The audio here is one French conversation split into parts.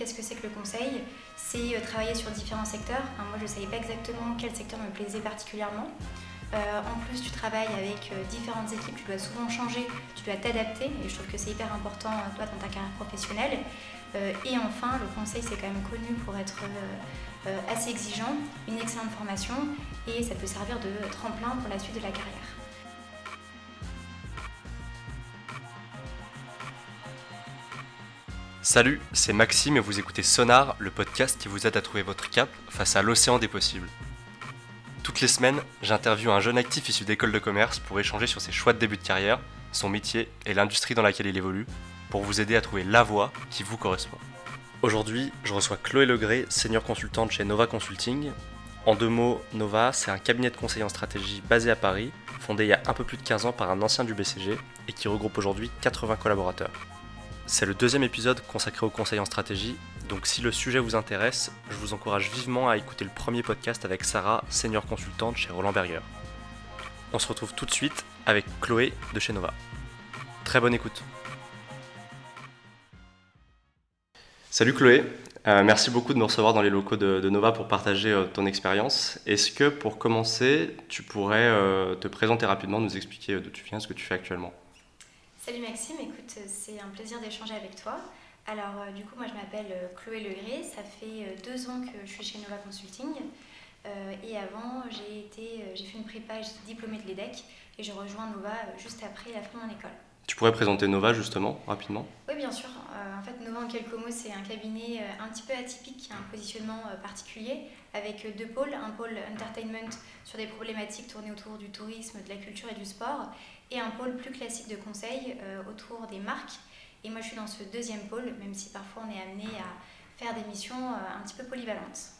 qu'est-ce que c'est que le conseil? C'est travailler sur différents secteurs. moi, je ne savais pas exactement quel secteur me plaisait particulièrement. en plus, tu travailles avec différentes équipes, tu dois souvent changer, tu dois t'adapter, et je trouve que c'est hyper important, toi, dans ta carrière professionnelle. et enfin, le conseil, c'est quand même connu pour être assez exigeant, une excellente formation, et ça peut servir de tremplin pour la suite de la carrière. Salut, c'est Maxime et vous écoutez Sonar, le podcast qui vous aide à trouver votre cap face à l'océan des possibles. Toutes les semaines, j'interviewe un jeune actif issu d'école de commerce pour échanger sur ses choix de début de carrière, son métier et l'industrie dans laquelle il évolue, pour vous aider à trouver la voie qui vous correspond. Aujourd'hui, je reçois Chloé Legré, senior consultante chez Nova Consulting. En deux mots, Nova, c'est un cabinet de conseil en stratégie basé à Paris, fondé il y a un peu plus de 15 ans par un ancien du BCG et qui regroupe aujourd'hui 80 collaborateurs. C'est le deuxième épisode consacré au conseil en stratégie, donc si le sujet vous intéresse, je vous encourage vivement à écouter le premier podcast avec Sarah, senior consultante chez Roland Berger. On se retrouve tout de suite avec Chloé de chez Nova. Très bonne écoute. Salut Chloé, euh, merci beaucoup de me recevoir dans les locaux de, Nova pour partager euh, ton expérience. Est-ce que pour commencer, tu pourrais euh, te présenter rapidement, nous expliquer d'où tu viens, ce que tu fais actuellement? Salut Maxime, écoute, c'est un plaisir d'échanger avec toi. Alors, euh, du coup, moi je m'appelle euh, Chloé Legré, ça fait euh, deux ans que je suis chez Nova Consulting. et avant, j'ai fait une prépa j'étais diplômée de l'EDEC et je rejoins Nova juste après la fin de mon école. Tu pourrais présenter Nova justement, rapidement? Oui, bien sûr. en fait, Nova, en quelques mots, c'est un cabinet un petit peu atypique, qui a un positionnement particulier, avec deux pôles. Un pôle entertainment sur des problématiques tournées autour du tourisme, de la culture et du sport, et un pôle plus classique de conseil euh, autour des marques. Et moi, je suis dans ce deuxième pôle, même si parfois on est amené à faire des missions euh, un petit peu polyvalentes.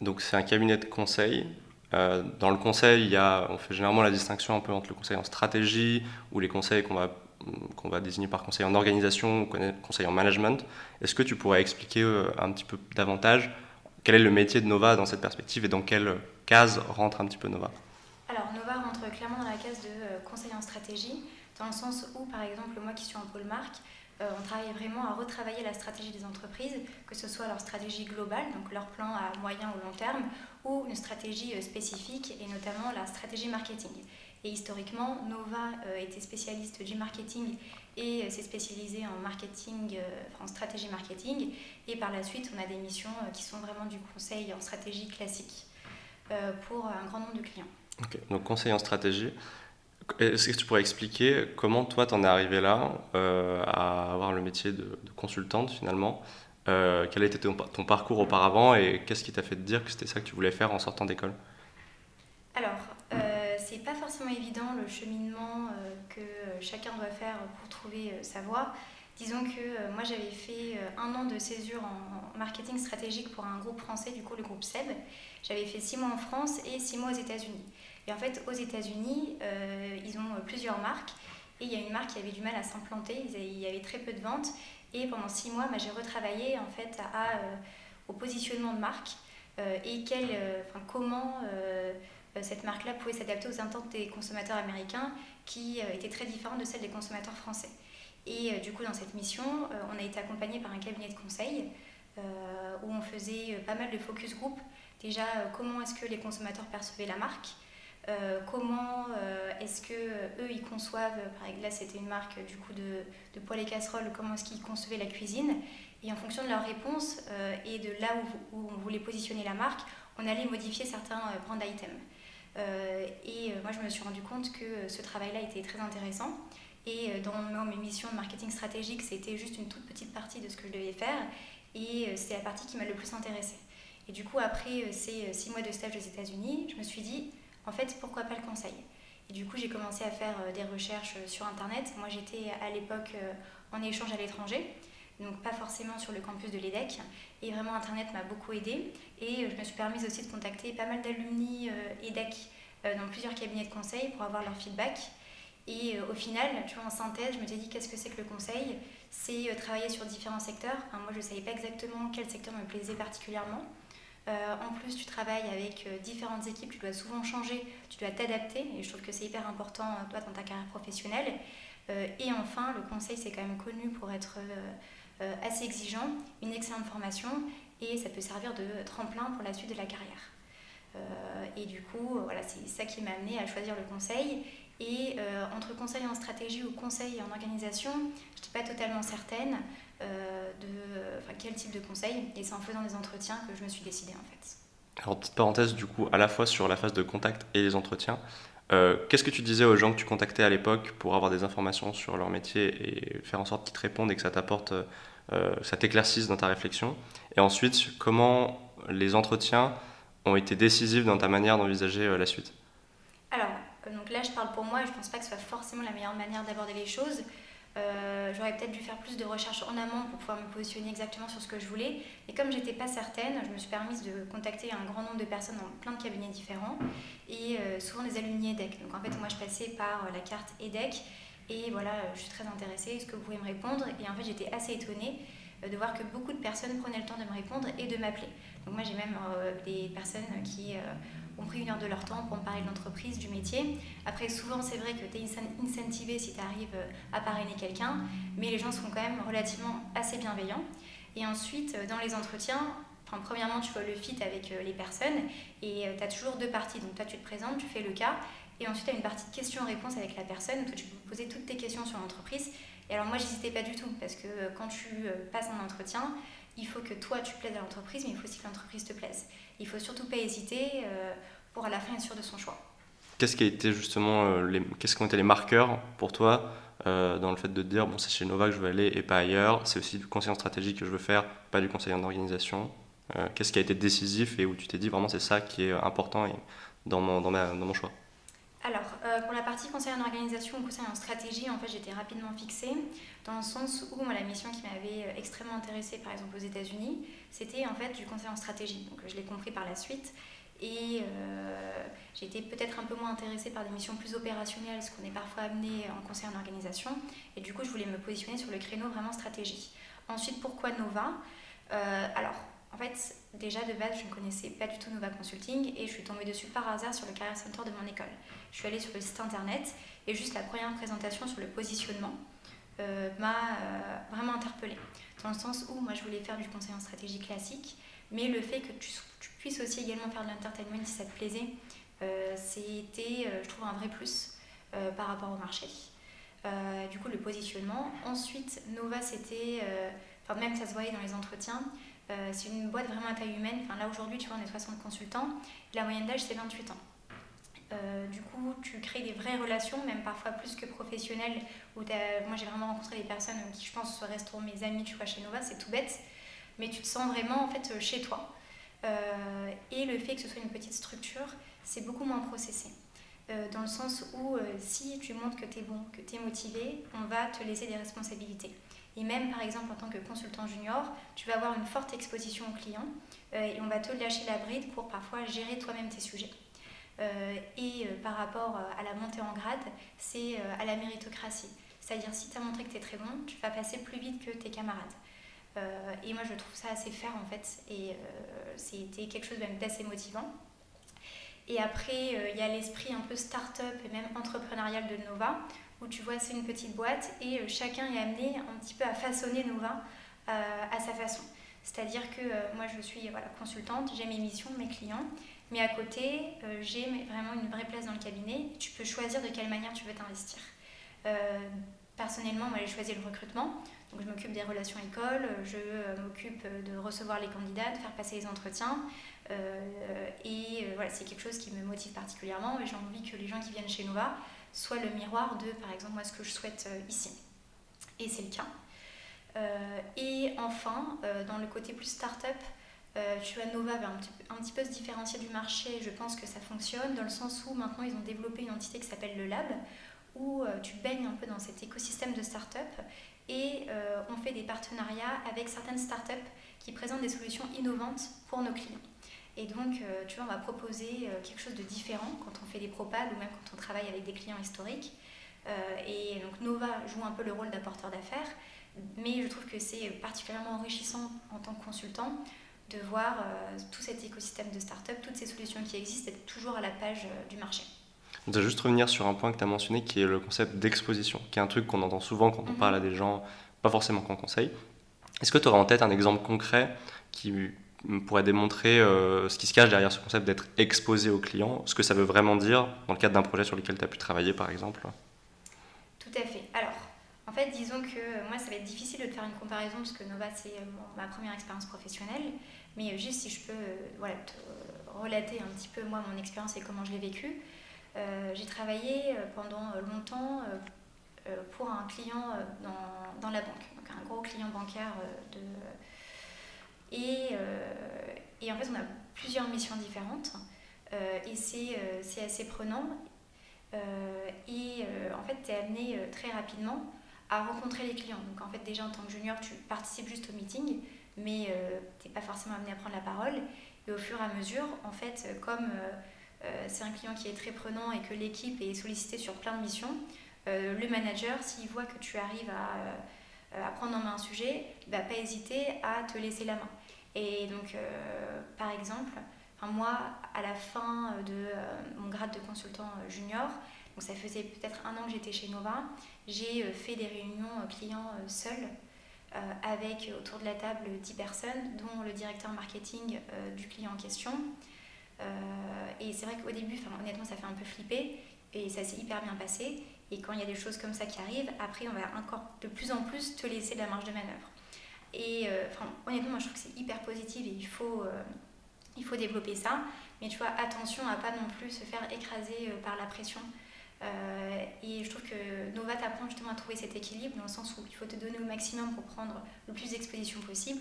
Donc, c'est un cabinet de conseil. Euh, dans le conseil, il y a, on fait généralement la distinction un peu entre le conseil en stratégie ou les conseils qu'on va, qu'on va désigner par conseil en organisation ou conseil en management. Est-ce que tu pourrais expliquer un petit peu davantage quel est le métier de Nova dans cette perspective et dans quelle case rentre un petit peu Nova alors, Nova rentre clairement dans la case de euh, conseil en stratégie, dans le sens où, par exemple, moi qui suis en pôle marque, euh, on travaille vraiment à retravailler la stratégie des entreprises, que ce soit leur stratégie globale, donc leur plan à moyen ou long terme, ou une stratégie euh, spécifique, et notamment la stratégie marketing. Et historiquement, Nova était spécialiste du marketing et s'est spécialisé en marketing, en stratégie marketing. Et par la suite, on a des missions qui sont vraiment du conseil en stratégie classique pour un grand nombre de clients. Donc conseil en stratégie. Est-ce que tu pourrais expliquer comment toi t'en es arrivé là euh, à avoir le métier de, consultante finalement? Euh, Quel a été ton, parcours auparavant et qu'est-ce qui t'a fait te dire que c'était ça que tu voulais faire en sortant d'école? Alors, euh, c'est pas forcément évident le cheminement euh, que chacun doit faire pour trouver sa voie. Disons que moi j'avais fait un an de césure en marketing stratégique pour un groupe français, du coup le groupe SEB. J'avais fait six mois en France et six mois aux États-Unis. Et en fait, aux États-Unis, euh, ils ont euh, plusieurs marques. Et il y a une marque qui avait du mal à s'implanter. Il y avait très peu de ventes. Et pendant six mois, bah, j'ai retravaillé en fait euh, au positionnement de marque et comment cette marque-là pouvait s'adapter aux attentes des consommateurs américains qui étaient très différentes de celles des consommateurs français. Et du coup, dans cette mission, on a été accompagné par un cabinet de conseil où on faisait pas mal de focus group. Déjà, comment est-ce que les consommateurs percevaient la marque euh, comment euh, est-ce que euh, eux ils conçoivent, par exemple là c'était une marque du coup de, de poêles et casseroles, comment est-ce qu'ils concevaient la cuisine et en fonction de leur réponse et de là où, on voulait positionner la marque, on allait modifier certains brand items. Et moi je me suis rendu compte que ce travail-là était très intéressant et dans mes missions de marketing stratégique c'était juste une toute petite partie de ce que je devais faire et c'est la partie qui m'a le plus intéressée. Et du coup après ces six mois de stage aux États-Unis, je me suis dit en fait, pourquoi pas le conseil? Et du coup, j'ai commencé à faire euh, des recherches euh, sur Internet. Moi, j'étais à l'époque euh, en échange à l'étranger, donc pas forcément sur le campus de l'EDEC. Et vraiment, Internet m'a beaucoup aidé. Et je me suis permise aussi de contacter pas mal d'alumni EDEC dans plusieurs cabinets de conseil pour avoir leur feedback. Et au final, tu vois, en synthèse, je me suis dit qu'est-ce que c'est que le conseil? C'est travailler sur différents secteurs. moi, je ne savais pas exactement quel secteur me plaisait particulièrement. Euh, en plus, tu travailles avec euh, différentes équipes, tu dois souvent changer, tu dois t'adapter, et je trouve que c'est hyper important, euh, toi, dans ta carrière professionnelle. et enfin, le conseil, c'est quand même connu pour être assez exigeant, une excellente formation et ça peut servir de tremplin pour la suite de la carrière. et du coup, voilà, c'est ça qui m'a amené à choisir le conseil. Et entre conseil en stratégie ou conseil en organisation, je n'étais pas totalement certaine de quel type de conseil. Et c'est en faisant des entretiens que je me suis décidée en fait. Alors, petite parenthèse, du coup, à la fois sur la phase de contact et les entretiens, euh, qu'est-ce que tu disais aux gens que tu contactais à l'époque pour avoir des informations sur leur métier et faire en sorte qu'ils te répondent et que ça t'apporte, euh, ça t'éclaircisse dans ta réflexion Et ensuite, comment les entretiens ont été décisifs dans ta manière d'envisager euh, la suite Alors, donc là, je parle pour moi et je ne pense pas que ce soit forcément la meilleure manière d'aborder les choses. Euh, j'aurais peut-être dû faire plus de recherches en amont pour pouvoir me positionner exactement sur ce que je voulais. Et comme j'étais pas certaine, je me suis permise de contacter un grand nombre de personnes dans plein de cabinets différents et euh, souvent des alumni EDEC. Donc en fait, moi je passais par euh, la carte EDEC et voilà, je suis très intéressée, est-ce que vous pouvez me répondre? Et en fait, j'étais assez étonnée de voir que beaucoup de personnes prenaient le temps de me répondre et de m'appeler. Donc moi j'ai même des personnes qui ont pris une heure de leur temps pour me parler de l'entreprise, du métier. Après, souvent, c'est vrai que tu es incentivé si tu arrives euh, à parrainer quelqu'un, mais les gens sont quand même relativement assez bienveillants. Et ensuite, euh, dans les entretiens, enfin, premièrement, tu vois le fit avec euh, les personnes et tu as toujours deux parties. Donc, toi, tu te présentes, tu fais le cas, et ensuite, tu as une partie de questions-réponses avec la personne. Toi, tu peux poser toutes tes questions sur l'entreprise. Et alors, moi, j'hésitais pas du tout, parce que quand tu passes un entretien, il faut que toi, tu plaises à l'entreprise, mais il faut aussi que l'entreprise te plaise. Il faut surtout pas hésiter euh, pour à la fin être sûr de son choix. Qu'est-ce qui a été justement euh, les, qu'est-ce qui ont été les marqueurs pour toi euh, dans le fait de te dire bon c'est chez Nova que je veux aller et pas ailleurs, c'est aussi du conseil en stratégie que je veux faire, pas du conseil en organisation. qu'est-ce qui a été décisif et où tu t'es dit vraiment c'est ça qui est important dans mon, dans, dans mon choix? Alors, pour la partie conseil en organisation conseil en stratégie, en fait, j'étais rapidement fixée dans le sens où la mission qui m'avait extrêmement intéressée, par exemple aux États-Unis, c'était en fait du conseil en stratégie. Donc je l'ai compris par la suite. Et euh, été peut-être un peu moins intéressée par des missions plus opérationnelles, ce qu'on est parfois amené en conseil en organisation. Et du coup, je voulais me positionner sur le créneau vraiment stratégie. Ensuite, pourquoi Nova? Euh, Alors, en fait, déjà de base, je ne connaissais pas du tout Nova Consulting et je suis tombée dessus par hasard sur le Career Center de mon école. Je suis allée sur le site internet et juste la première présentation sur le positionnement euh, m'a vraiment interpellée dans le sens où moi je voulais faire du conseil en stratégie classique, mais le fait que tu, puisses aussi également faire de l'entertainment si ça te plaisait, euh, c'était, euh, je trouve, un vrai plus euh, par rapport au marché. du coup, le positionnement. Ensuite, Nova, c'était, enfin même ça se voyait dans les entretiens, c'est une boîte vraiment à taille humaine. Enfin, là aujourd'hui, tu vois, on est 60 consultants, la moyenne d'âge c'est 28 ans. Euh, du coup, tu crées des vraies relations, même parfois plus que professionnelles. Où moi, j'ai vraiment rencontré des personnes qui, je pense, resteront mes amis, tu vois, chez Nova, c'est tout bête. Mais tu te sens vraiment, en fait, euh, chez toi. Euh, et le fait que ce soit une petite structure, c'est beaucoup moins processé. dans le sens où, si tu montres que tu es bon, que tu es motivé, on va te laisser des responsabilités. Et même, par exemple, en tant que consultant junior, tu vas avoir une forte exposition aux clients et on va te lâcher la bride pour parfois gérer toi-même tes sujets. Euh, et euh, par rapport euh, à la montée en grade, c'est à la méritocratie. C'est-à-dire si tu as montré que tu es très bon, tu vas passer plus vite que tes camarades. et moi je trouve ça assez fair en fait et c'était quelque chose d'assez motivant. Et après il y a l'esprit un peu start-up et même entrepreneurial de Nova où tu vois c'est une petite boîte et chacun est amené un petit peu à façonner Nova à sa façon. C'est-à-dire que moi je suis voilà, consultante, j'ai mes missions, mes clients mais à côté, euh, j'ai vraiment une vraie place dans le cabinet. Tu peux choisir de quelle manière tu veux t'investir. Euh, personnellement, moi, j'ai choisi le recrutement. Donc, je m'occupe des relations écoles, je euh, m'occupe de recevoir les candidats, de faire passer les entretiens. et voilà, c'est quelque chose qui me motive particulièrement. Et j'ai envie que les gens qui viennent chez Nova soient le miroir de, par exemple, moi, ce que je souhaite ici. Et c'est le cas. et enfin, dans le côté plus start-up, euh, Nova va un petit, peu se différencier du marché. Je pense que ça fonctionne dans le sens où maintenant ils ont développé une entité qui s'appelle le Lab, où euh, tu baignes un peu dans cet écosystème de start-up et euh, on fait des partenariats avec certaines start-up qui présentent des solutions innovantes pour nos clients. Et donc, euh, tu vois, on va proposer quelque chose de différent quand on fait des propades ou même quand on travaille avec des clients historiques. et donc, Nova joue un peu le rôle d'apporteur d'affaires, mais je trouve que c'est particulièrement enrichissant en tant que consultant de voir euh, tout cet écosystème de start-up, toutes ces solutions qui existent, être toujours à la page euh, du marché. On va juste revenir sur un point que tu as mentionné qui est le concept d'exposition, qui est un truc qu'on entend souvent quand on mhm. parle à des gens, pas forcément qu'en conseil. Est-ce que tu aurais en tête un exemple concret qui pourrait démontrer ce qui se cache derrière ce concept d'être exposé au client, ce que ça veut vraiment dire dans le cadre d'un projet sur lequel tu as pu travailler par exemple? Tout à fait. Alors, en fait, disons que moi, ça va être difficile de faire une comparaison parce que Nova, c'est ma première expérience professionnelle. Mais juste si je peux voilà, te relater un petit peu moi mon expérience et comment je l'ai vécue. Euh, j'ai travaillé euh, pendant longtemps euh, pour un client dans, la banque, donc un gros client bancaire. et, en fait, on a plusieurs missions différentes et c'est assez prenant. et en fait, tu es amené très rapidement à rencontrer les clients. Donc en fait, déjà en tant que junior, tu participes juste au meeting, mais tu n'es pas forcément amené à prendre la parole. Et au fur et à mesure, en fait, comme euh, c'est un client qui est très prenant et que l'équipe est sollicitée sur plein de missions, euh, le manager, s'il voit que tu arrives à, euh, à, prendre en main un sujet, il ne va pas hésiter à te laisser la main. Et donc, par exemple, moi, à la fin de mon grade de consultant junior, donc ça faisait peut-être un an que j'étais chez Nova, j'ai fait des réunions clients seuls. avec autour de la table 10 personnes, dont le directeur marketing du client en question, euh, et c'est vrai qu'au début, honnêtement, ça fait un peu flipper et ça s'est hyper bien passé. Et quand il y a des choses comme ça qui arrivent, après, on va encore de plus en plus te laisser de la marge de manœuvre. Et euh, honnêtement, moi, je trouve que c'est hyper positif et il faut, euh, il faut développer ça. Mais tu vois, attention à pas non plus se faire écraser par la pression. Et je trouve que Nova t'apprend justement à trouver cet équilibre dans le sens où il faut te donner au maximum pour prendre le plus d'exposition possible.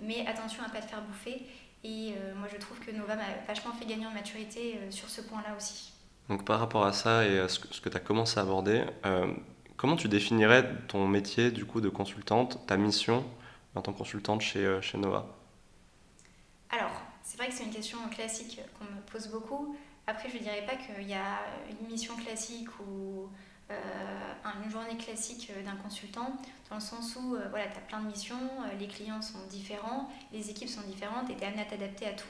Mais attention à pas te faire bouffer et euh, moi, je trouve que Nova m'a vachement fait gagner en maturité euh, sur ce point-là aussi. Donc, par rapport à ça et à ce que, tu as commencé à aborder, euh, comment tu définirais ton métier du coup de consultante, ta mission en tant que consultante chez, chez Nova? Alors, c'est vrai que c'est une question classique qu'on me pose beaucoup. Après, je ne dirais pas qu'il y a une mission classique ou euh, une journée classique euh, d'un consultant, dans le sens où euh, voilà, tu as plein de missions, les clients sont différents, les équipes sont différentes et tu es amené à t'adapter à tout.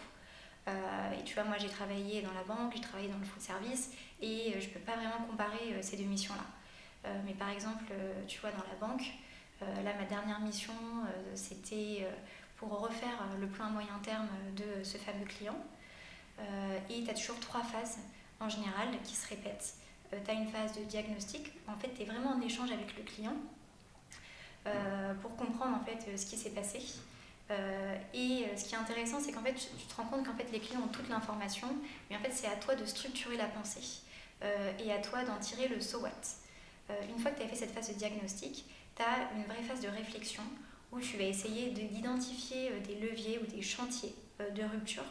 et tu vois, moi j'ai travaillé dans la banque, j'ai travaillé dans le food service et je ne peux pas vraiment comparer ces deux missions-là. mais par exemple, tu vois, dans la banque, là ma dernière mission c'était pour refaire le plan à moyen terme de ce fameux client. Et tu as toujours trois phases en général qui se répètent. Euh, tu as une phase de diagnostic. En fait, tu es vraiment en échange avec le client euh, pour comprendre en fait euh, ce qui s'est passé. et ce qui est intéressant, c'est qu'en fait, tu te rends compte qu'en fait, les clients ont toute l'information, mais en fait, c'est à toi de structurer la pensée et à toi d'en tirer le so what. une fois que tu as fait cette phase de diagnostic, tu as une vraie phase de réflexion où tu vas essayer d'identifier des leviers ou des chantiers de rupture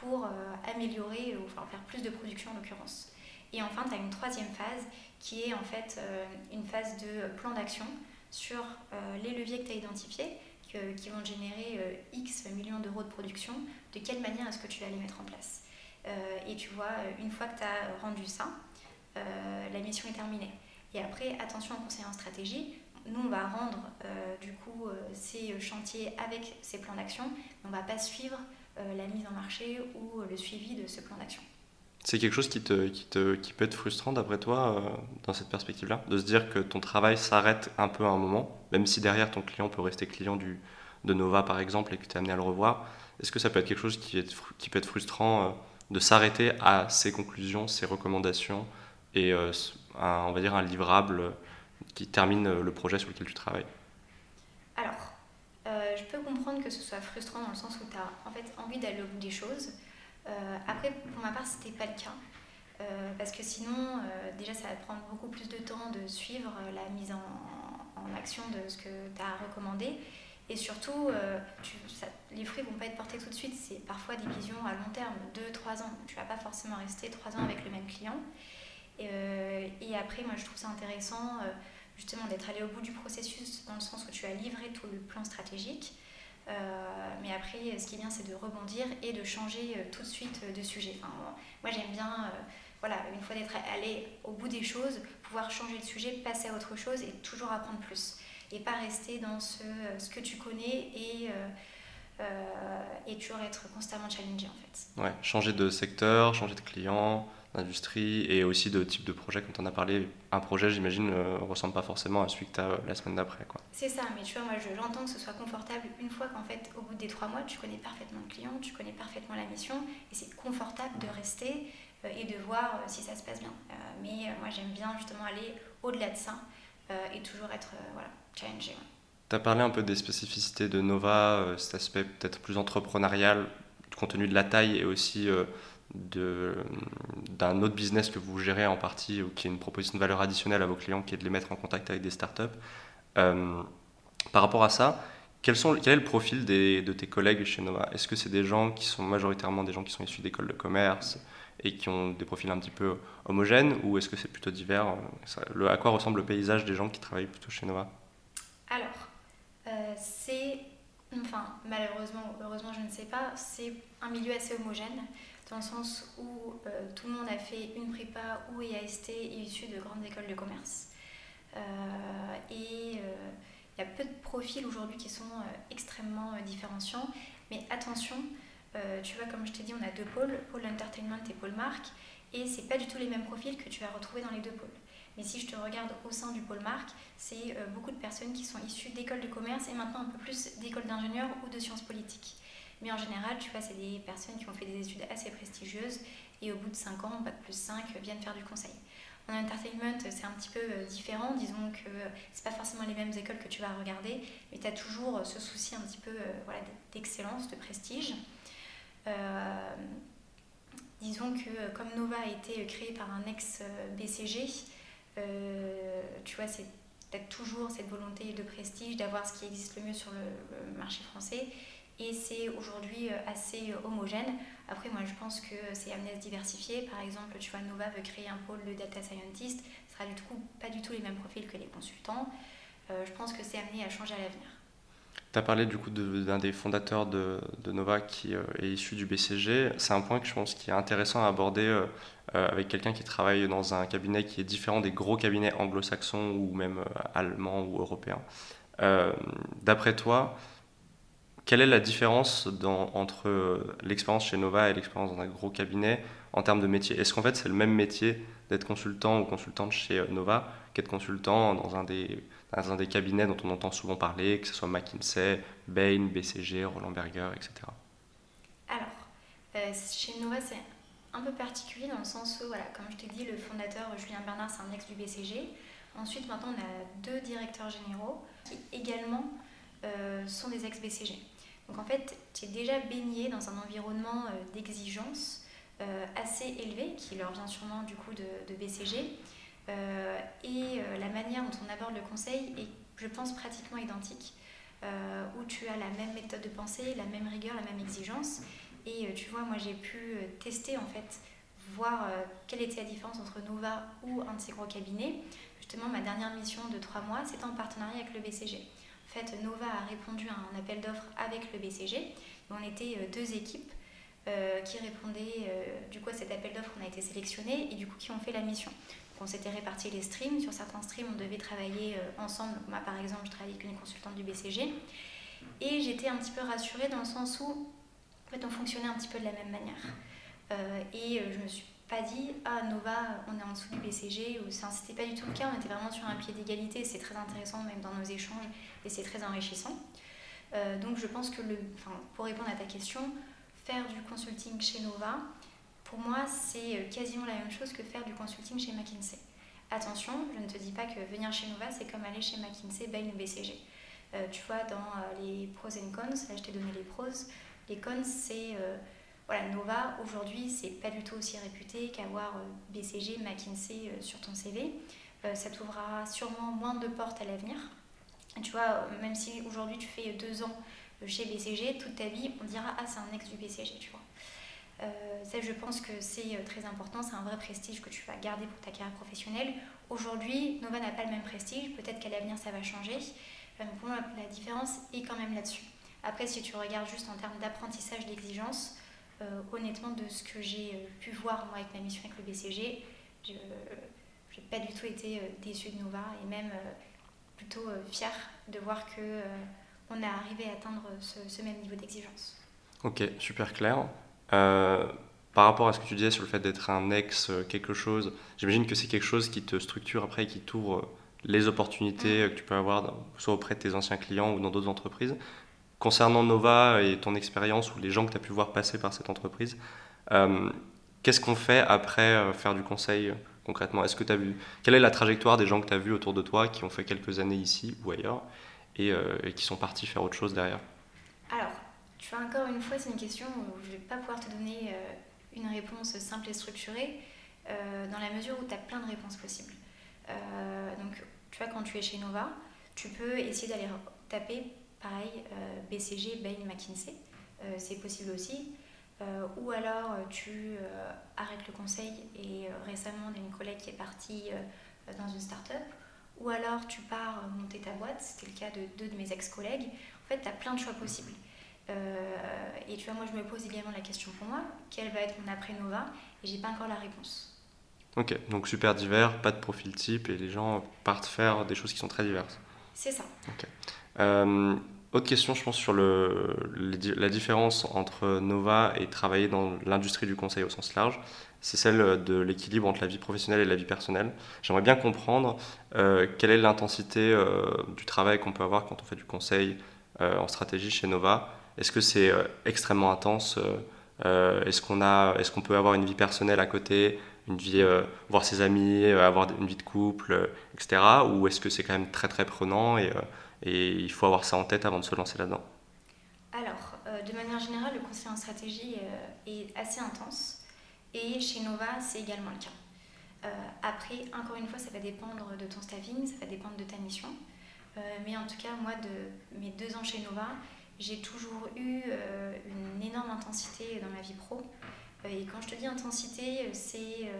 pour améliorer ou enfin, faire plus de production en l'occurrence. Et enfin, tu as une troisième phase qui est en fait euh, une phase de plan d'action sur euh, les leviers que tu as identifiés, qui vont générer euh, X millions d'euros de production, de quelle manière est-ce que tu vas les mettre en place? et tu vois, une fois que tu as rendu ça, la mission est terminée. Et après, attention en conseil en stratégie, nous, on va rendre du coup ces chantiers avec ces plans d'action, mais on ne va pas suivre la mise en marché ou le suivi de ce plan d'action. C'est quelque chose qui, te, qui, te, qui peut être frustrant d'après toi euh, dans cette perspective-là De se dire que ton travail s'arrête un peu à un moment, même si derrière ton client peut rester client du, de Nova par exemple et que tu es amené à le revoir. Est-ce que ça peut être quelque chose qui, est, qui peut être frustrant euh, de s'arrêter à ses conclusions, ses recommandations et euh, un, on va dire un livrable qui termine le projet sur lequel tu travailles? Que ce soit frustrant dans le sens où tu as en fait envie d'aller au bout des choses. Euh, après, pour ma part, ce n'était pas le cas. Euh, parce que sinon, euh, déjà, ça va prendre beaucoup plus de temps de suivre la mise en, action de ce que tu as recommandé. Et surtout, les fruits ne vont pas être portés tout de suite. C'est parfois des visions à long terme, 2-3 ans. Tu ne vas pas forcément rester 3 ans avec le même client. Et, après, moi, je trouve ça intéressant justement d'être allé au bout du processus dans le sens où tu as livré tout le plan stratégique. Euh, mais après, ce qui est bien, c'est de rebondir et de changer euh, tout de suite euh, de sujet. Enfin, moi, j'aime bien, voilà, une fois d'être allé au bout des choses, pouvoir changer de sujet, passer à autre chose et toujours apprendre plus. Et pas rester dans ce, ce que tu connais et, et toujours être constamment challengé en fait. Ouais, changer de secteur, changer de client, d'industrie et aussi de type de projet, comme tu en as parlé. Un projet, j'imagine, ne ressemble pas forcément à celui que tu as la semaine d'après. C'est ça, mais tu vois, moi j'entends que ce soit confortable une fois qu'en fait, au bout des trois mois, tu connais parfaitement le client, tu connais parfaitement la mission et c'est confortable de rester et de voir si ça se passe bien. mais moi j'aime bien justement aller au-delà de ça et toujours être voilà, challengé. Tu as parlé un peu des spécificités de Nova, euh, cet aspect peut-être plus entrepreneurial, compte tenu de la taille et aussi euh, d'un autre business que vous gérez en partie ou qui est une proposition de valeur additionnelle à vos clients, qui est de les mettre en contact avec des startups. Euh, par rapport à ça, quel, est le profil des, de tes collègues chez Nova? Est-ce que c'est des gens qui sont majoritairement des gens qui sont issus d'écoles de commerce et qui ont des profils un petit peu homogènes ou est-ce que c'est plutôt divers? À quoi ressemble le paysage des gens qui travaillent plutôt chez Nova? Alors, euh, c'est, enfin malheureusement heureusement je ne sais pas, c'est un milieu assez homogène dans le sens où euh, tout le monde a fait une prépa ou EAST issu de grandes écoles de commerce. Euh, et il y a peu de profils aujourd'hui qui sont extrêmement différenciants, mais attention, tu vois comme je t'ai dit on a deux pôles, pôle entertainment et pôle marque, et c'est pas du tout les mêmes profils que tu vas retrouver dans les deux pôles. Mais si je te regarde au sein du pôle marque, c'est euh, beaucoup de personnes qui sont issues d'écoles de commerce et maintenant un peu plus d'écoles d'ingénieurs ou de sciences politiques. Mais en général, tu vois, c'est des personnes qui ont fait des études assez prestigieuses et au bout de 5 ans, bac plus 5, viennent faire du conseil. En entertainment, c'est un petit peu euh, différent. Disons que c'est pas forcément les mêmes écoles que tu vas regarder, mais tu as toujours ce souci un petit peu euh, voilà, d'excellence, de prestige. disons que comme Nova a été créé par un ex-BCG, euh, tu vois, c'est peut-être toujours cette volonté de prestige, d'avoir ce qui existe le mieux sur le, marché français. Et c'est aujourd'hui euh, assez homogène. Après, moi, je pense que c'est amené à se diversifier. Par exemple, tu vois, Nova veut créer un pôle de data scientist. Ce sera du coup pas du tout les mêmes profils que les consultants. Euh, je pense que c'est amené à changer à l'avenir. Tu as parlé du coup d'un des fondateurs de, de Nova qui est issu du BCG. C'est un point que je pense qui est intéressant à aborder euh, avec quelqu'un qui travaille dans un cabinet qui est différent des gros cabinets anglo-saxons ou même euh, allemands ou européens. Euh, d'après toi, quelle est la différence entre l'expérience chez Nova et l'expérience dans un gros cabinet en termes de métier? Est-ce qu'en fait c'est le même métier d'être consultant ou consultante chez Nova qu'être consultant dans un, des, un des cabinets dont on entend souvent parler, que ce soit McKinsey, Bain, BCG, Roland Berger, etc. Alors, chez Nova, c'est un peu particulier dans le sens où, voilà, comme je t'ai dit, le fondateur Julien Bernard, c'est un ex du BCG. Ensuite, maintenant, on a deux directeurs généraux qui également euh, sont des ex-BCG. Donc en fait, tu es déjà baigné dans un environnement euh, d'exigence euh, assez élevé, qui leur vient sûrement du coup de, BCG. et la manière dont on aborde le conseil est, je pense, pratiquement identique, où tu as la même méthode de pensée, la même rigueur, la même exigence. Et euh, tu vois, moi j'ai pu euh, tester en fait, voir euh, quelle était la différence entre Nova ou un de ces gros cabinets. Justement, ma dernière mission de trois mois, c'était en partenariat avec le BCG. En fait, Nova a répondu à un appel d'offres avec le BCG. on était deux équipes qui répondaient du coup à cet appel d'offres. On a été sélectionnés et du coup qui ont fait la mission. On s'était réparti les streams. Sur certains streams, on devait travailler ensemble. moi, par exemple, je travaillais avec une consultante du BCG. Et j'étais un petit peu rassurée dans le sens où fait, on fonctionnait un petit peu de la même manière. Euh, et euh, je me suis pas dit, ah, Nova, on est en dessous du BCG, ou c'était pas du tout le cas, on était vraiment sur un pied d'égalité, c'est très intéressant même dans nos échanges, et c'est très enrichissant. Euh, donc je pense que, le, pour répondre à ta question, faire du consulting chez Nova, pour moi, c'est quasiment la même chose que faire du consulting chez McKinsey. Attention, je ne te dis pas que venir chez Nova, c'est comme aller chez McKinsey, Bain ou BCG. tu vois, dans les pros and cons, là je t'ai donné les pros, les cons, c'est. Euh, voilà, Nova, aujourd'hui, c'est pas du tout aussi réputé qu'avoir euh, BCG, McKinsey euh, sur ton CV. ça t'ouvrira sûrement moins de portes à l'avenir. Tu vois, même si aujourd'hui tu fais deux ans chez BCG, toute ta vie, on dira Ah, c'est un ex du BCG, tu vois. ça, je pense que c'est très important, c'est un vrai prestige que tu vas garder pour ta carrière professionnelle. Aujourd'hui, Nova n'a pas le même prestige, peut-être qu'à l'avenir ça va changer. pour moi, la différence est quand même là-dessus. Après, si tu regardes juste en termes d'apprentissage, d'exigence, euh, honnêtement, de ce que j'ai euh, pu voir moi avec ma mission avec le BCG, je n'ai pas du tout été euh, déçue de Nova et même plutôt fière de voir que on a arrivé à atteindre ce, même niveau d'exigence. Ok, super clair. par rapport à ce que tu disais sur le fait d'être un ex quelque chose, j'imagine que c'est quelque chose qui te structure après et qui t'ouvre les opportunités mm. que tu peux avoir, soit auprès de tes anciens clients ou dans d'autres entreprises. Concernant Nova et ton expérience ou les gens que tu as pu voir passer par cette entreprise, qu'est-ce qu'on fait après faire du conseil concrètement? Est-ce que as vu quelle est la trajectoire des gens que tu as vus autour de toi qui ont fait quelques années ici ou ailleurs et, euh, qui sont partis faire autre chose derrière? Alors, tu vois encore une fois, c'est une question où je ne vais pas pouvoir te donner euh, une réponse simple et structurée euh, dans la mesure où tu as plein de réponses possibles. donc, tu vois, quand tu es chez Nova, tu peux essayer d'aller taper, pareil, BCG, Bain, McKinsey. c'est possible aussi. Euh, ou alors euh, tu euh, arrêtes le conseil et récemment on a une collègue qui est partie dans une start-up ou alors tu pars monter ta boîte, c'était le cas de deux de mes ex-collègues. En fait, tu as plein de choix possibles. et tu vois, moi je me pose également la question pour moi, quel va être mon après Nova Et j'ai pas encore la réponse. Ok, donc super divers, pas de profil type et les gens partent faire des choses qui sont très diverses. C'est ça. Ok. Autre question, je pense, sur la différence entre Nova et travailler dans l'industrie du conseil au sens large, c'est celle de l'équilibre entre la vie professionnelle et la vie personnelle. J'aimerais bien comprendre euh, quelle est l'intensité euh, du travail qu'on peut avoir quand on fait du conseil euh, en stratégie chez Nova. Est-ce que c'est extrêmement intense Est-ce qu'on qu'on peut avoir une vie personnelle à côté, une vie, voir ses amis, avoir une vie de couple, etc. Ou est-ce que c'est quand même très très prenant et et il faut avoir ça en tête avant de se lancer là-dedans. Alors, euh, de manière générale, le conseil en stratégie euh, est assez intense. Et chez Nova, c'est également le cas. Euh, après, encore une fois, ça va dépendre de ton staffing, ça va dépendre de ta mission. mais en tout cas, moi, de mes deux ans chez Nova, j'ai toujours eu une énorme intensité dans ma vie pro. et quand je te dis intensité, c'est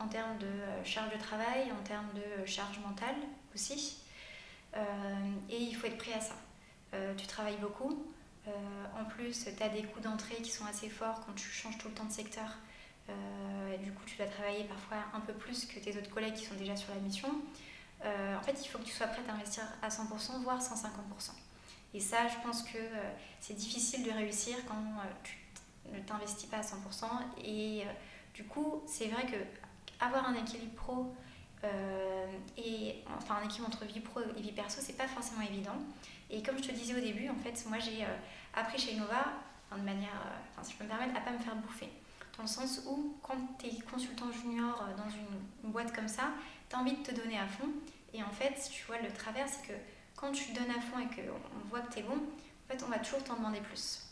en termes de charge de travail, en termes de charge mentale aussi. Euh, et il faut être prêt à ça. Euh, tu travailles beaucoup. Euh, en plus, tu as des coûts d'entrée qui sont assez forts quand tu changes tout le temps de secteur. du coup, tu dois travailler parfois un peu plus que tes autres collègues qui sont déjà sur la mission. en fait, il faut que tu sois prête à investir à 100%, voire 150%. Et ça, je pense que c'est difficile de réussir quand tu ne t'investis pas à 100%. Et du coup, c'est vrai que avoir un équilibre pro euh, et enfin, un équilibre entre vie pro et vie perso, c'est pas forcément évident. Et comme je te disais au début, en fait, moi j'ai euh, appris chez Innova, de manière, euh, enfin, si je peux me permettre, à pas me faire bouffer. Dans le sens où, quand tu es consultant junior dans une, boîte comme ça, tu as envie de te donner à fond. Et en fait, tu vois, le travers, c'est que quand tu donnes à fond et qu'on voit que tu es bon, en fait, on va toujours t'en demander plus.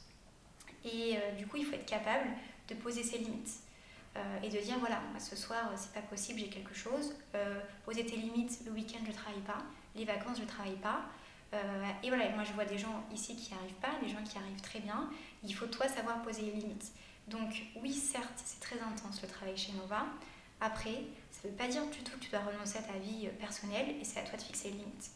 Et du coup, il faut être capable de poser ses limites. Euh, et de dire voilà, moi, ce soir euh, c'est pas possible, j'ai quelque chose. Euh, poser tes limites, le week-end je travaille pas, les vacances je travaille pas. et voilà, moi je vois des gens ici qui n'y arrivent pas, des gens qui arrivent très bien. Il faut toi savoir poser les limites. Donc oui, certes, c'est très intense le travail chez Nova. Après, ça ne veut pas dire du tout que tu dois renoncer à ta vie personnelle et c'est à toi de fixer les limites.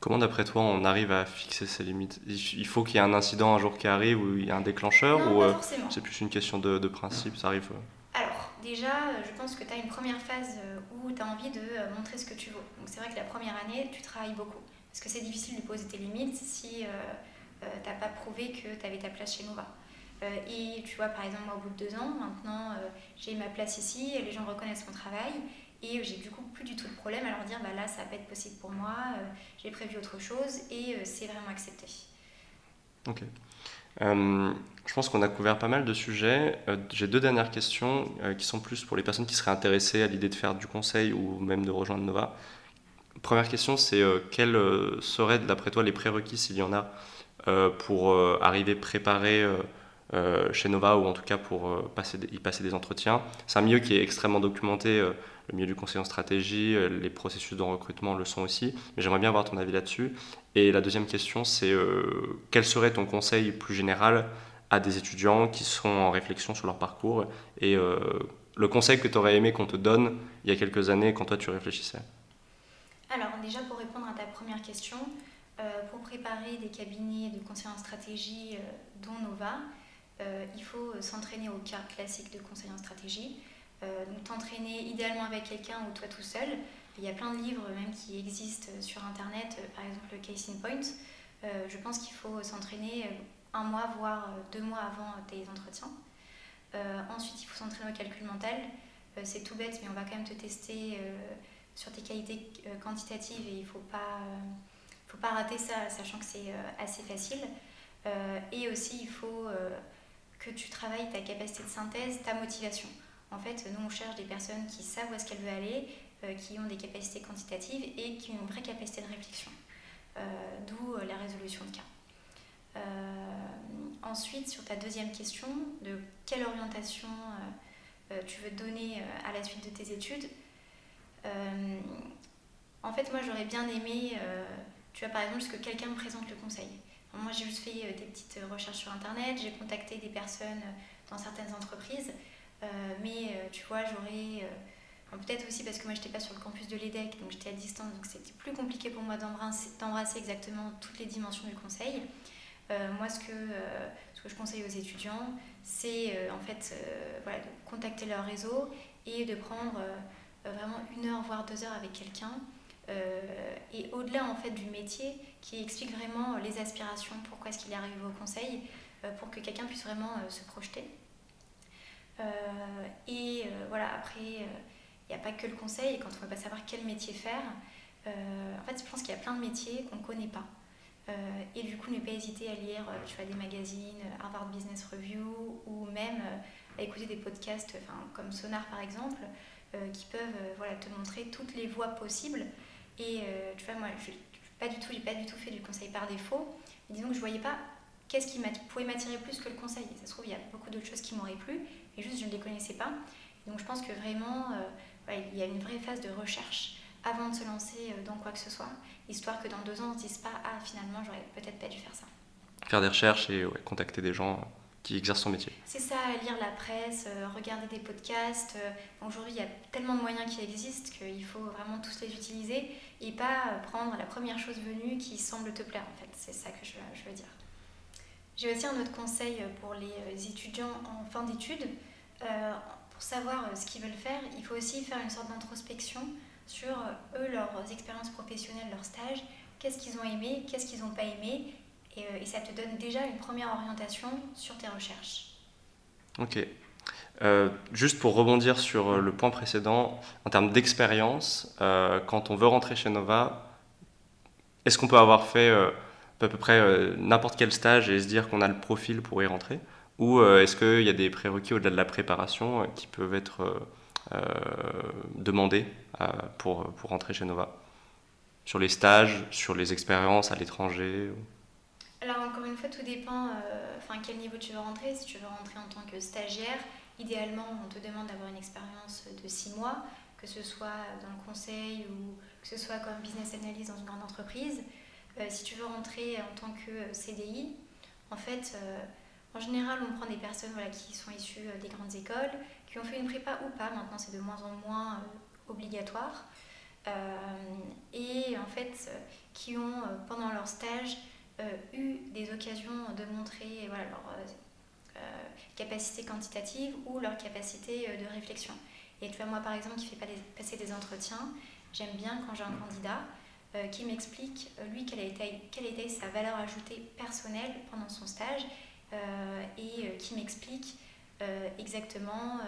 Comment d'après toi on arrive à fixer ces limites? Il faut qu'il y ait un incident un jour qui arrive ou il y a un déclencheur non, ou c'est plus une question de, de principe, ça arrive déjà, euh, je pense que tu as une première phase euh, où tu as envie de euh, montrer ce que tu vaux. Donc c'est vrai que la première année, tu travailles beaucoup. Parce que c'est difficile de poser tes limites si tu n'as pas prouvé que tu avais ta place chez Nova. et tu vois, par exemple, au bout de deux ans, maintenant, j'ai ma place ici, les gens reconnaissent mon travail. Et j'ai du coup plus du tout de problème à leur dire, bah là, ça va pas être possible pour moi, j'ai prévu autre chose, et c'est vraiment accepté. Ok. Euh, je pense qu'on a couvert pas mal de sujets. Euh, j'ai deux dernières questions euh, qui sont plus pour les personnes qui seraient intéressées à l'idée de faire du conseil ou même de rejoindre Nova. Première question, c'est quels seraient d'après toi les prérequis, s'il y en a, pour arriver préparé chez Nova ou en tout cas pour passer, y passer des entretiens C'est un milieu qui est extrêmement documenté le milieu du conseil en stratégie, euh, les processus de recrutement le sont aussi, mais j'aimerais bien avoir ton avis là-dessus. Et la deuxième question, c'est euh, quel serait ton conseil plus général à des étudiants qui sont en réflexion sur leur parcours et euh, le conseil que tu aurais aimé qu'on te donne il y a quelques années quand toi tu réfléchissais? Alors déjà pour répondre à ta première question, pour préparer des cabinets de conseil en stratégie dont Nova, il faut s'entraîner au cas classique de conseil en stratégie. Euh, donc t'entraîner idéalement avec quelqu'un ou toi tout seul. Il y a plein de livres même qui existent sur Internet, euh, par exemple le Case in Point. Euh, je pense qu'il faut s'entraîner un mois, voire deux mois avant tes entretiens. ensuite, il faut s'entraîner au calcul mental. c'est tout bête, mais on va quand même te tester sur tes qualités quantitatives et il ne faut pas, faut pas rater ça, sachant que c'est assez facile. et aussi, il faut que tu travailles ta capacité de synthèse, ta motivation. En fait, nous, on cherche des personnes qui savent où est-ce qu'elles veulent aller, euh, qui ont des capacités quantitatives et qui ont une vraie capacité de réflexion. Euh, d'où euh, la résolution de cas. ensuite, sur ta deuxième question, de quelle orientation tu veux donner à la suite de tes études, en fait, moi, j'aurais bien aimé, tu vois, par exemple, que quelqu'un me présente le conseil. Moi, j'ai juste fait des petites recherches sur Internet, j'ai contacté des personnes dans certaines entreprises, mais tu vois, j'aurais Peut-être aussi parce que moi, je n'étais pas sur le campus de l'EDEC, donc j'étais à distance, donc c'était plus compliqué pour moi d'embrasser exactement toutes les dimensions du conseil. Euh, moi, ce que, euh, ce que je conseille aux étudiants, c'est euh, en fait de contacter leur réseau et de prendre vraiment une heure, voire deux heures avec quelqu'un. et au-delà en fait du métier, qui explique vraiment les aspirations, pourquoi est-ce qu'il est arrivé au conseil, pour que quelqu'un puisse vraiment se projeter. et voilà, après il n'y a pas que le conseil, quand on ne va pas savoir quel métier faire, euh, en fait, je pense qu'il y a plein de métiers qu'on ne connaît pas. Euh, et du coup, ne pas hésiter à lire euh, tu vois, des magazines, Harvard Business Review, ou même à écouter des podcasts comme Sonar par exemple, qui peuvent voilà, te montrer toutes les voies possibles. Et tu vois, moi, je n'ai pas, du tout, pas du tout fait du conseil par défaut. disons que je ne voyais pas qu'est-ce qui pouvait m'attirer plus que le conseil. Ça se trouve, il y a beaucoup d'autres choses qui m'auraient plu, et juste je ne les connaissais pas. Donc je pense que vraiment, il y a une vraie phase de recherche avant de se lancer euh, dans quoi que ce soit, histoire que dans deux ans, on ne se dise pas Ah, finalement, j'aurais peut-être pas dû faire ça. Faire des recherches et contacter des gens qui exercent son métier. C'est ça, lire la presse, euh, regarder des podcasts. Euh, aujourd'hui, il y a tellement de moyens qui existent qu'il faut vraiment tous les utiliser et pas prendre la première chose venue qui semble te plaire, en fait. C'est ça que je, veux dire. J'ai aussi un autre conseil pour les étudiants en fin d'études pour savoir euh, ce qu'ils veulent faire, il faut aussi faire une sorte d'introspection sur euh, eux, leurs expériences professionnelles, leurs stages, qu'est-ce qu'ils ont aimé, qu'est-ce qu'ils n'ont pas aimé, et, euh, et, ça te donne déjà une première orientation sur tes recherches. Ok. juste pour rebondir sur le point précédent, en termes d'expérience, quand on veut rentrer chez Nova, est-ce qu'on peut avoir fait à peu près n'importe quel stage et se dire qu'on a le profil pour y rentrer? Ou euh, est-ce qu'il y a des prérequis au-delà de la préparation euh, qui peuvent être euh, demandés pour, pour rentrer chez Nova? Sur les stages, sur les expériences à l'étranger alors encore une fois, tout dépend enfin quel niveau tu veux rentrer. Si tu veux rentrer en tant que stagiaire, idéalement, on te demande d'avoir une expérience de six mois, que ce soit dans le conseil ou que ce soit comme business analyst dans une grande entreprise. si tu veux rentrer en tant que CDI, en fait, en général, on prend des personnes voilà, qui sont issues euh, des grandes écoles, qui ont fait une prépa ou pas, maintenant c'est de moins en moins euh, obligatoire, euh, et en fait qui ont pendant leur stage eu des occasions de montrer voilà, leur capacité quantitative ou leur capacité de réflexion. Et tu vois, moi par exemple, qui fais pas passer des entretiens, j'aime bien quand j'ai un candidat qui m'explique, lui, quelle été, quelle été sa valeur ajoutée personnelle pendant son stage euh, et euh, qui m'explique euh, exactement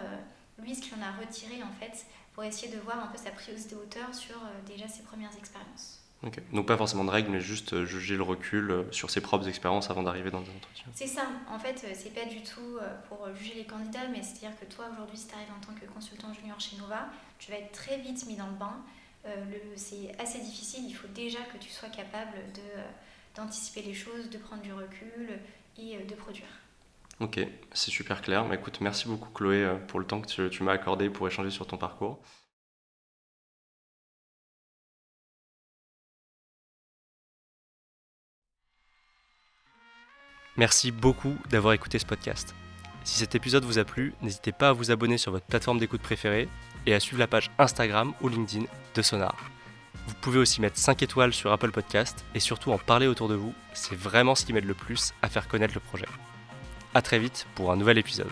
lui ce qu'il en a retiré en fait pour essayer de voir un peu sa prise de hauteur sur déjà ses premières expériences. Donc pas forcément de règles, mais juste juger le recul sur ses propres expériences avant d'arriver dans des entretiens. C'est ça. En fait, c'est pas du tout pour juger les candidats, mais c'est-à-dire que toi, aujourd'hui, si tu arrives en tant que consultant junior chez Nova, tu vas être très vite mis dans le bain. c'est assez difficile. Il faut déjà que tu sois capable d'anticiper les choses, de prendre du recul et euh, de produire. Ok, c'est super clair. Mais écoute, merci beaucoup Chloé euh, pour le temps que tu, m'as accordé pour échanger sur ton parcours. Merci beaucoup d'avoir écouté ce podcast. Si cet épisode vous a plu, n'hésitez pas à vous abonner sur votre plateforme d'écoute préférée et à suivre la page Instagram ou LinkedIn de Sonar. Vous pouvez aussi mettre 5 étoiles sur Apple Podcast et surtout en parler autour de vous, c'est vraiment ce qui m'aide le plus à faire connaître le projet. A très vite pour un nouvel épisode.